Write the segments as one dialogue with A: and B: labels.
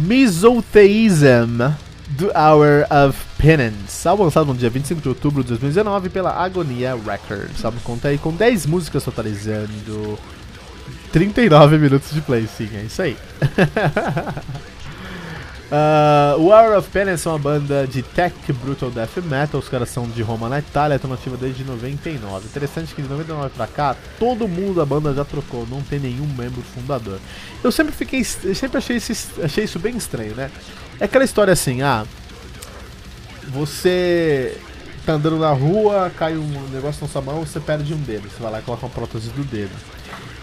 A: Misotheism do Hour of Penance, álbum lançado no dia 25 de outubro de 2019 pela Agonia Records. O álbum conta aí com 10 músicas totalizando 39 minutos de play, sim, é isso aí. Uh, o Hour of Penance é uma banda de tech brutal death metal. Os caras são de Roma, na Itália, estão nativa desde 99. Interessante que de 99 pra cá, todo mundo da banda já trocou, não tem nenhum membro fundador. Eu sempre fiquei, eu sempre achei, esse, achei isso bem estranho, né? É aquela história assim, ah, você tá andando na rua, cai um negócio na sua mão, você perde um dedo, você vai lá e coloca uma prótese do dedo.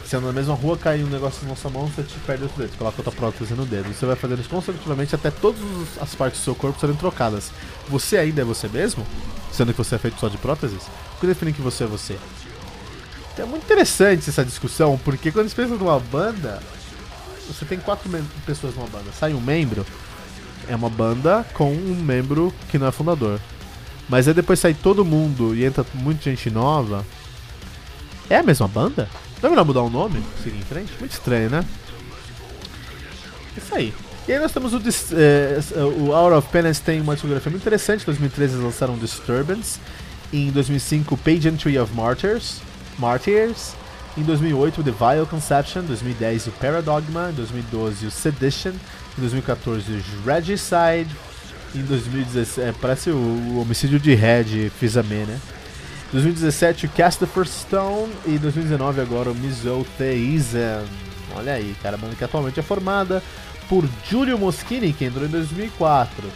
A: Você anda na mesma rua, cai um negócio na sua mão, você te perde outro dedo. Você coloca outra prótese no dedo. Você vai fazendo isso consecutivamente até todas as partes do seu corpo serem trocadas. Você ainda é você mesmo? Sendo que você é feito só de próteses? O que define que você é você? É muito interessante essa discussão, porque quando você pensa numa banda, você tem quatro pessoas numa banda. Sai um membro, é uma banda com um membro que não é fundador. Mas aí depois sai todo mundo e entra muita gente nova. É a mesma banda? Não é melhor mudar o nome? Seguir em frente? Muito estranho, né? Isso aí. E aí nós temos o, eh, o Hour of Penance tem uma discografia muito interessante. Em 2013 eles lançaram Disturbance. Em 2005, Pageantry of Martyrs. Martyrs. Em 2008, The Vile Conception. Em 2010, o Paradogma. Em 2012, o Sedition. Em 2014, o Regicide. Em 2017, é, parece o, o homicídio de Red, Fizame, né? 2017 o Cast the First Stone e 2019 agora o Misotheism. Olha aí, cara, banda que atualmente é formada por Giulio Moschini, que entrou em 2004.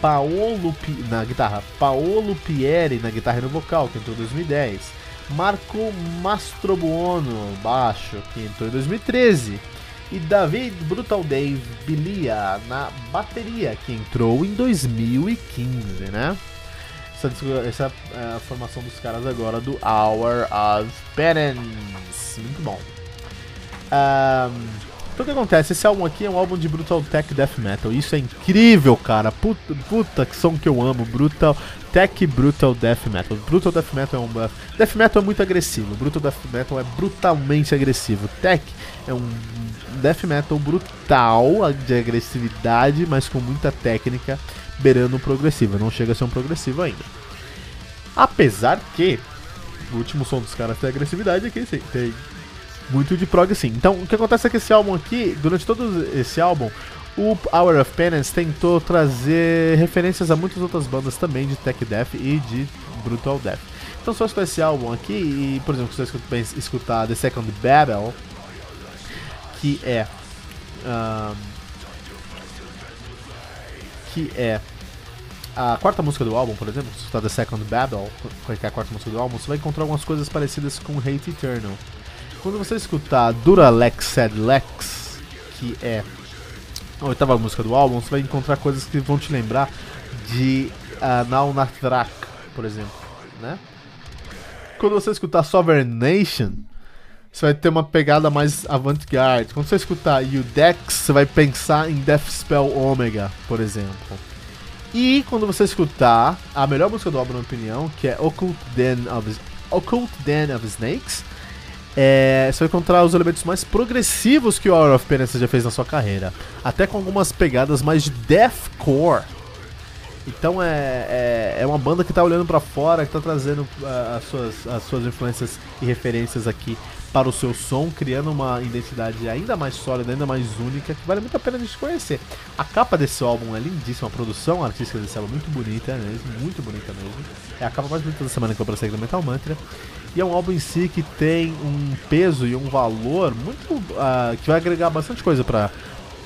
A: Paolo Pi na guitarra, Paolo Pieri na guitarra e no vocal, que entrou em 2010. Marco Mastrobuono, baixo, que entrou em 2013. E David Brutal Dave Bilia na bateria, que entrou em 2015, né? Essa, essa é a formação dos caras agora do Hour of Penance. Muito bom. Um, então o que acontece? Esse álbum aqui é um álbum de Brutal Tech Death Metal. Isso é incrível, cara. Puta, puta que som que eu amo. Brutal Tech Brutal Death Metal. Brutal Death Metal é um. Death Metal é muito agressivo. Brutal Death Metal é brutalmente agressivo. Tech é um Death Metal brutal de agressividade, mas com muita técnica beirando progressivo. Não chega a ser um progressivo ainda. Apesar que o último som dos caras tem agressividade aqui, sim, tem muito de prog sim. Então, o que acontece é que esse álbum aqui, durante todo esse álbum, o Hour of Penance tentou trazer referências a muitas outras bandas também de tech death e de brutal death. Então, se você esse álbum aqui e, por exemplo, se você escutar The Second Battle, que é um, que é a quarta música do álbum, por exemplo, se você escutar The Second Battle, é a quarta música do álbum, você vai encontrar algumas coisas parecidas com Hate Eternal. Quando você escutar Duralex Sad Lex, que é a oitava música do álbum, você vai encontrar coisas que vão te lembrar de uh, Now Nathrak, por exemplo, né? Quando você escutar Sovereign Nation, você vai ter uma pegada mais avant-garde. Quando você escutar Udex, você vai pensar em Death Spell Omega, por exemplo. E quando você escutar a melhor música do álbum, na minha opinião, que é Occult Den of, Occult Den of Snakes, é, você vai encontrar os elementos mais progressivos que o Hour of Penance já fez na sua carreira. Até com algumas pegadas mais de deathcore. Então é, é, é uma banda que está olhando para fora, que está trazendo uh, as, suas, as suas influências e referências aqui para o seu som, criando uma identidade ainda mais sólida, ainda mais única, que vale muito a pena a gente conhecer. A capa desse álbum é lindíssima, a produção artística desse álbum é muito bonita mesmo, muito bonita mesmo. É a capa mais bonita da semana que eu passei do Metal Mantra. E é um álbum em si que tem um peso e um valor muito. Uh, que vai agregar bastante coisa para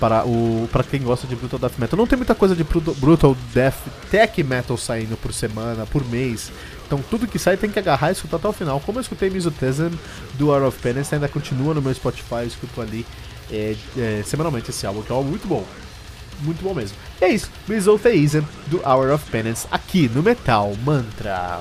A: para o para quem gosta de brutal death metal. Não tem muita coisa de brutal death tech metal saindo por semana, por mês. Então tudo que sai tem que agarrar e escutar até o final. Como eu escutei Misotesm do Hour of Penance, ainda continua no meu Spotify, eu escuto ali é, é, semanalmente esse álbum, que é um álbum muito bom. Muito bom mesmo. E é isso, Misotesm do Hour of Penance aqui no Metal Mantra.